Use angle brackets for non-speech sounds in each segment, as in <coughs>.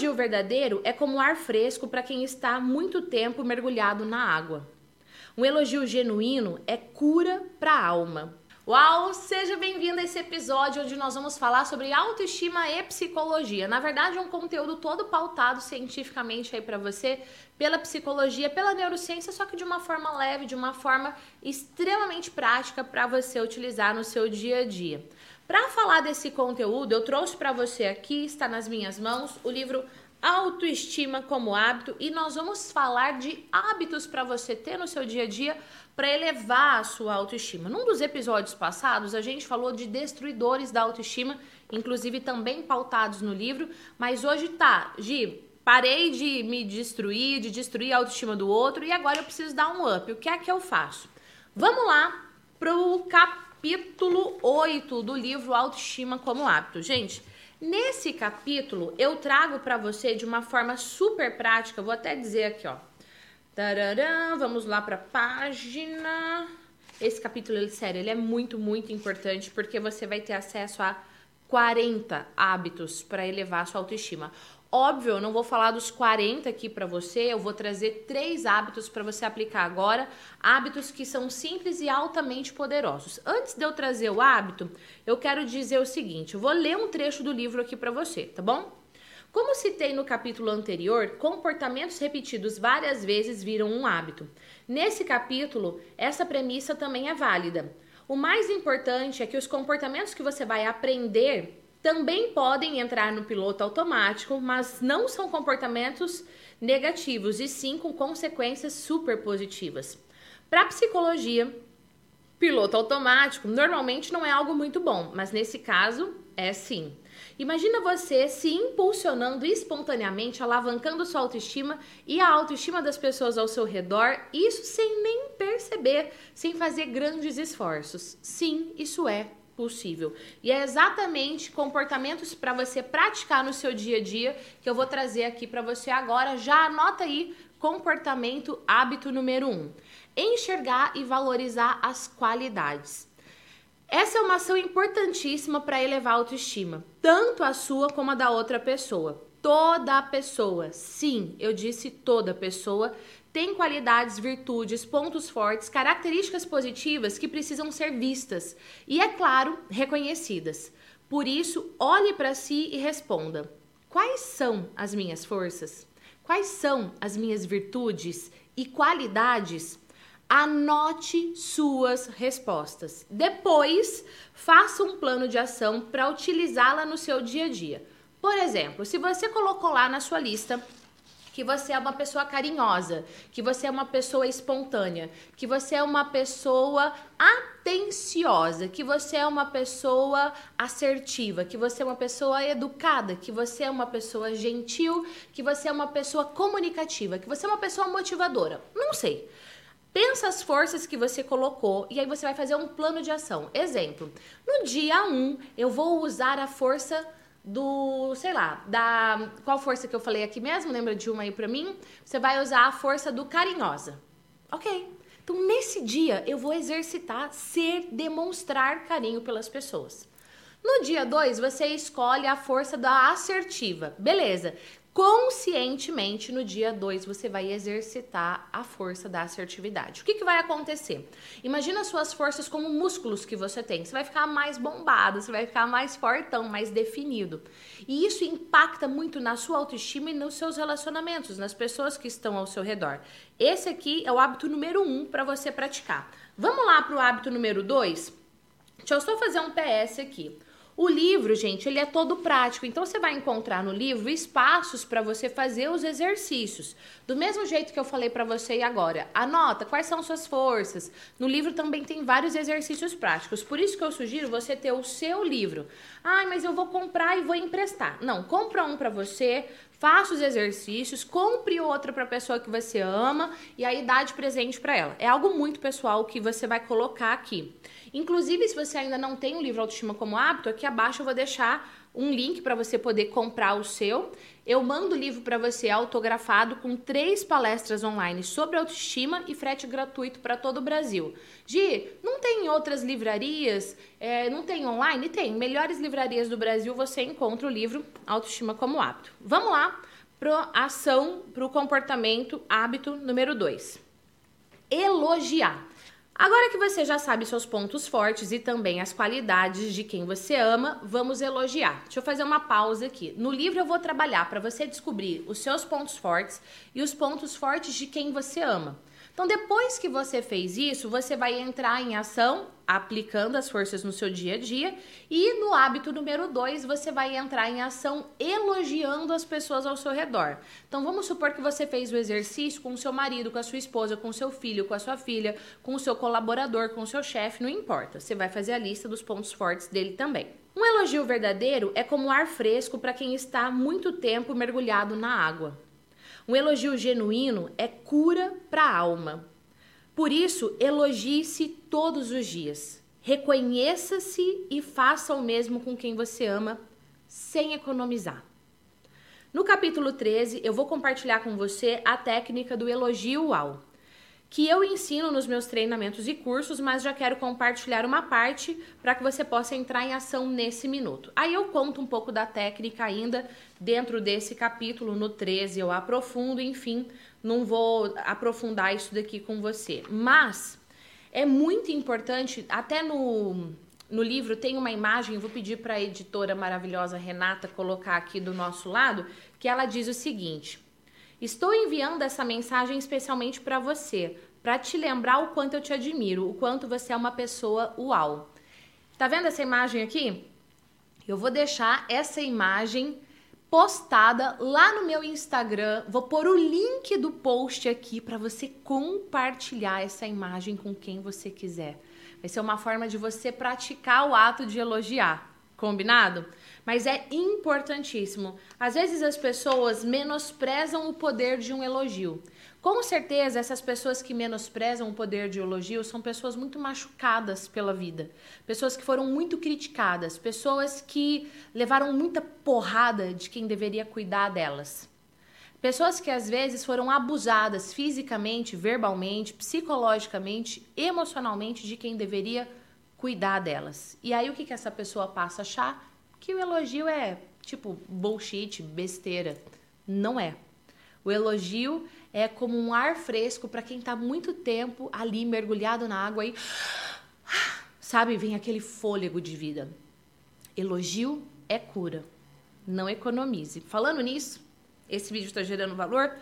elogio verdadeiro é como ar fresco para quem está muito tempo mergulhado na água. Um elogio genuíno é cura para a alma. Uau! Seja bem-vindo a esse episódio onde nós vamos falar sobre autoestima e psicologia. Na verdade, é um conteúdo todo pautado cientificamente aí para você, pela psicologia, pela neurociência, só que de uma forma leve, de uma forma extremamente prática para você utilizar no seu dia a dia. Para falar desse conteúdo, eu trouxe para você aqui, está nas minhas mãos, o livro Autoestima como hábito e nós vamos falar de hábitos para você ter no seu dia a dia para elevar a sua autoestima. Num dos episódios passados, a gente falou de destruidores da autoestima, inclusive também pautados no livro, mas hoje tá, Gi, parei de me destruir, de destruir a autoestima do outro e agora eu preciso dar um up. O que é que eu faço? Vamos lá pro capítulo 8 do livro Autoestima como hábito. Gente, nesse capítulo eu trago para você de uma forma super prática, vou até dizer aqui, ó Tararã, vamos lá para página. Esse capítulo, ele, sério, ele é muito, muito importante porque você vai ter acesso a 40 hábitos para elevar a sua autoestima. Óbvio, eu não vou falar dos 40 aqui para você, eu vou trazer três hábitos para você aplicar agora, hábitos que são simples e altamente poderosos. Antes de eu trazer o hábito, eu quero dizer o seguinte, eu vou ler um trecho do livro aqui para você, tá bom? Como citei no capítulo anterior, comportamentos repetidos várias vezes viram um hábito. Nesse capítulo, essa premissa também é válida. O mais importante é que os comportamentos que você vai aprender também podem entrar no piloto automático, mas não são comportamentos negativos e sim com consequências super positivas. Para psicologia, piloto automático normalmente não é algo muito bom, mas nesse caso é sim. Imagina você se impulsionando espontaneamente, alavancando sua autoestima e a autoestima das pessoas ao seu redor, isso sem nem perceber, sem fazer grandes esforços. Sim, isso é possível. E é exatamente comportamentos para você praticar no seu dia a dia que eu vou trazer aqui para você agora. Já anota aí comportamento hábito número um. Enxergar e valorizar as qualidades. Essa é uma ação importantíssima para elevar a autoestima, tanto a sua como a da outra pessoa. Toda pessoa, sim, eu disse toda pessoa, tem qualidades, virtudes, pontos fortes, características positivas que precisam ser vistas e, é claro, reconhecidas. Por isso, olhe para si e responda: quais são as minhas forças? Quais são as minhas virtudes e qualidades Anote suas respostas. Depois, faça um plano de ação para utilizá-la no seu dia a dia. Por exemplo, se você colocou lá na sua lista que você é uma pessoa carinhosa, que você é uma pessoa espontânea, que você é uma pessoa atenciosa, que você é uma pessoa assertiva, que você é uma pessoa educada, que você é uma pessoa gentil, que você é uma pessoa comunicativa, que você é uma pessoa motivadora. Não sei. Pensa as forças que você colocou e aí você vai fazer um plano de ação. Exemplo, no dia 1 eu vou usar a força do, sei lá, da qual força que eu falei aqui mesmo? Lembra de uma aí para mim? Você vai usar a força do carinhosa. OK. Então nesse dia eu vou exercitar ser demonstrar carinho pelas pessoas. No dia 2, você escolhe a força da assertiva. Beleza conscientemente no dia 2 você vai exercitar a força da assertividade. O que, que vai acontecer? Imagina suas forças como músculos que você tem. Você vai ficar mais bombado, você vai ficar mais fortão, mais definido. E isso impacta muito na sua autoestima e nos seus relacionamentos, nas pessoas que estão ao seu redor. Esse aqui é o hábito número 1 um para você praticar. Vamos lá para o hábito número 2? Deixa eu só fazer um PS aqui. O livro, gente, ele é todo prático, então você vai encontrar no livro espaços para você fazer os exercícios. Do mesmo jeito que eu falei para você agora, anota quais são suas forças. No livro também tem vários exercícios práticos. Por isso que eu sugiro você ter o seu livro. Ah, mas eu vou comprar e vou emprestar. Não, compra um para você, faça os exercícios, compre outro para a pessoa que você ama e aí dá de presente para ela. É algo muito pessoal que você vai colocar aqui. Inclusive, se você ainda não tem o livro Autoestima como Hábito, aqui abaixo eu vou deixar um link para você poder comprar o seu. Eu mando o livro para você autografado com três palestras online sobre autoestima e frete gratuito para todo o Brasil. Gi, não tem outras livrarias? É, não tem online? Tem. Melhores livrarias do Brasil você encontra o livro Autoestima como Hábito. Vamos lá para ação, para o comportamento, hábito número 2. Elogiar. Agora que você já sabe seus pontos fortes e também as qualidades de quem você ama, vamos elogiar. Deixa eu fazer uma pausa aqui. No livro eu vou trabalhar para você descobrir os seus pontos fortes e os pontos fortes de quem você ama. Então, depois que você fez isso, você vai entrar em ação aplicando as forças no seu dia a dia e no hábito número dois, você vai entrar em ação elogiando as pessoas ao seu redor. Então, vamos supor que você fez o exercício com o seu marido, com a sua esposa, com o seu filho, com a sua filha, com o seu colaborador, com o seu chefe, não importa. Você vai fazer a lista dos pontos fortes dele também. Um elogio verdadeiro é como ar fresco para quem está muito tempo mergulhado na água. Um elogio genuíno é cura para a alma. Por isso, elogie-se todos os dias. Reconheça-se e faça o mesmo com quem você ama, sem economizar. No capítulo 13, eu vou compartilhar com você a técnica do elogio ao que eu ensino nos meus treinamentos e cursos, mas já quero compartilhar uma parte para que você possa entrar em ação nesse minuto. Aí eu conto um pouco da técnica ainda dentro desse capítulo, no 13, eu aprofundo, enfim, não vou aprofundar isso daqui com você. Mas é muito importante, até no, no livro tem uma imagem, vou pedir para a editora maravilhosa Renata colocar aqui do nosso lado, que ela diz o seguinte Estou enviando essa mensagem especialmente para você, para te lembrar o quanto eu te admiro, o quanto você é uma pessoa uau. Tá vendo essa imagem aqui? Eu vou deixar essa imagem postada lá no meu Instagram. Vou pôr o link do post aqui para você compartilhar essa imagem com quem você quiser. Vai ser uma forma de você praticar o ato de elogiar. Combinado? Mas é importantíssimo. Às vezes as pessoas menosprezam o poder de um elogio. Com certeza, essas pessoas que menosprezam o poder de elogio são pessoas muito machucadas pela vida, pessoas que foram muito criticadas, pessoas que levaram muita porrada de quem deveria cuidar delas. Pessoas que às vezes foram abusadas fisicamente, verbalmente, psicologicamente, emocionalmente de quem deveria cuidar delas. E aí o que, que essa pessoa passa a achar? Que o elogio é tipo bullshit, besteira. Não é. O elogio é como um ar fresco para quem está muito tempo ali mergulhado na água e sabe, vem aquele fôlego de vida. Elogio é cura. Não economize. Falando nisso, esse vídeo está gerando valor.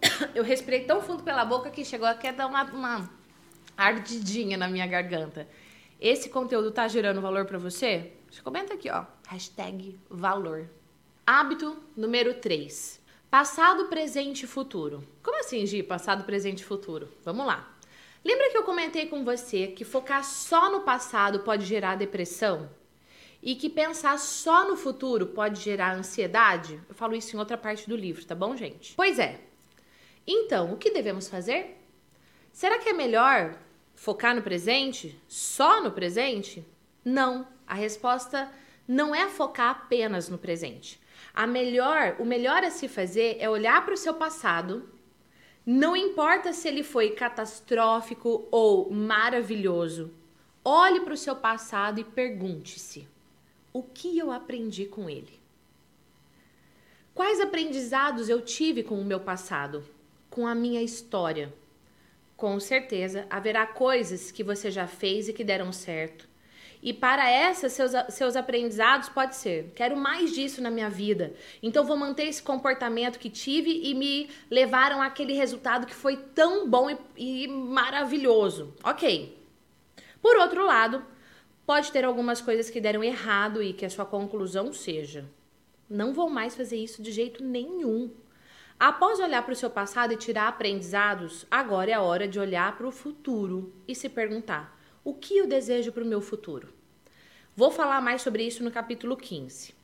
<coughs> Eu respirei tão fundo pela boca que chegou a dar uma, uma ardidinha na minha garganta. Esse conteúdo tá gerando valor para você? Você comenta aqui, ó. Hashtag valor. Hábito número 3. Passado, presente e futuro. Como assim, Gi? Passado, presente e futuro? Vamos lá. Lembra que eu comentei com você que focar só no passado pode gerar depressão? E que pensar só no futuro pode gerar ansiedade? Eu falo isso em outra parte do livro, tá bom, gente? Pois é. Então, o que devemos fazer? Será que é melhor Focar no presente? Só no presente? Não. A resposta não é focar apenas no presente. A melhor, o melhor a se fazer é olhar para o seu passado. Não importa se ele foi catastrófico ou maravilhoso. Olhe para o seu passado e pergunte-se: o que eu aprendi com ele? Quais aprendizados eu tive com o meu passado, com a minha história? Com certeza haverá coisas que você já fez e que deram certo. E para essas, seus, seus aprendizados pode ser: quero mais disso na minha vida. Então vou manter esse comportamento que tive e me levaram àquele resultado que foi tão bom e, e maravilhoso. Ok. Por outro lado, pode ter algumas coisas que deram errado e que a sua conclusão seja: não vou mais fazer isso de jeito nenhum. Após olhar para o seu passado e tirar aprendizados, agora é a hora de olhar para o futuro e se perguntar: o que eu desejo para o meu futuro? Vou falar mais sobre isso no capítulo 15.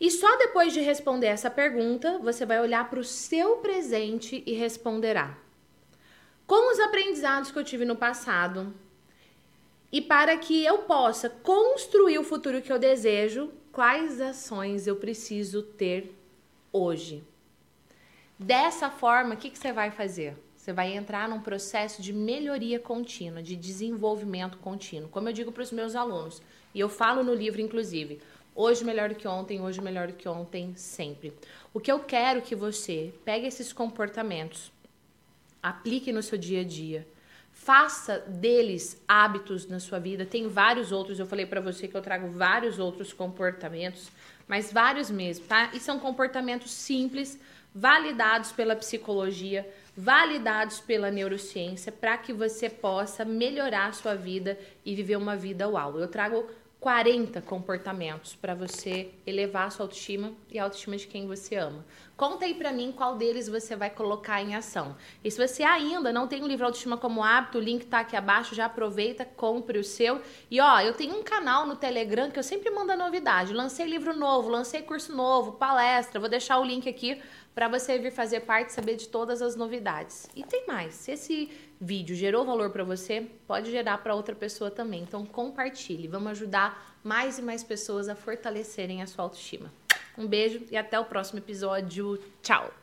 E só depois de responder essa pergunta, você vai olhar para o seu presente e responderá: Com os aprendizados que eu tive no passado E para que eu possa construir o futuro que eu desejo, quais ações eu preciso ter hoje? Dessa forma, o que, que você vai fazer? Você vai entrar num processo de melhoria contínua, de desenvolvimento contínuo. Como eu digo para os meus alunos, e eu falo no livro, inclusive, hoje melhor do que ontem, hoje melhor do que ontem, sempre. O que eu quero que você pegue esses comportamentos, aplique no seu dia a dia, faça deles hábitos na sua vida. Tem vários outros, eu falei para você que eu trago vários outros comportamentos, mas vários mesmo, tá? E são comportamentos simples, validados pela psicologia validados pela neurociência para que você possa melhorar a sua vida e viver uma vida uau. Eu trago 40 comportamentos para você elevar a sua autoestima e a autoestima de quem você ama. Conta aí para mim qual deles você vai colocar em ação. E se você ainda não tem o livro Autoestima como hábito, o link tá aqui abaixo, já aproveita, compre o seu. E ó, eu tenho um canal no Telegram que eu sempre mando novidade. Lancei livro novo, lancei curso novo, palestra, vou deixar o link aqui para você vir fazer parte saber de todas as novidades. E tem mais, se esse vídeo gerou valor para você, pode gerar para outra pessoa também. Então compartilhe, vamos ajudar mais e mais pessoas a fortalecerem a sua autoestima. Um beijo e até o próximo episódio. Tchau!